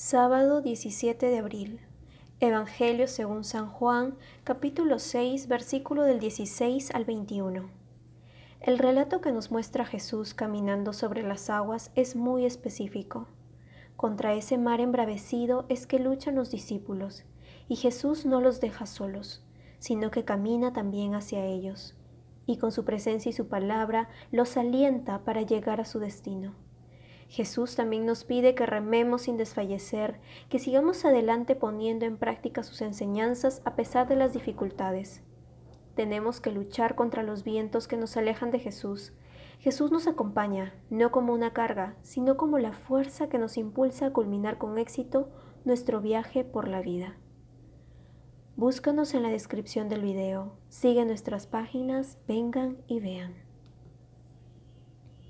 Sábado 17 de abril. Evangelio según San Juan, capítulo 6, versículo del 16 al 21. El relato que nos muestra Jesús caminando sobre las aguas es muy específico. Contra ese mar embravecido es que luchan los discípulos, y Jesús no los deja solos, sino que camina también hacia ellos, y con su presencia y su palabra los alienta para llegar a su destino. Jesús también nos pide que rememos sin desfallecer, que sigamos adelante poniendo en práctica sus enseñanzas a pesar de las dificultades. Tenemos que luchar contra los vientos que nos alejan de Jesús. Jesús nos acompaña, no como una carga, sino como la fuerza que nos impulsa a culminar con éxito nuestro viaje por la vida. Búscanos en la descripción del video, sigue nuestras páginas, vengan y vean.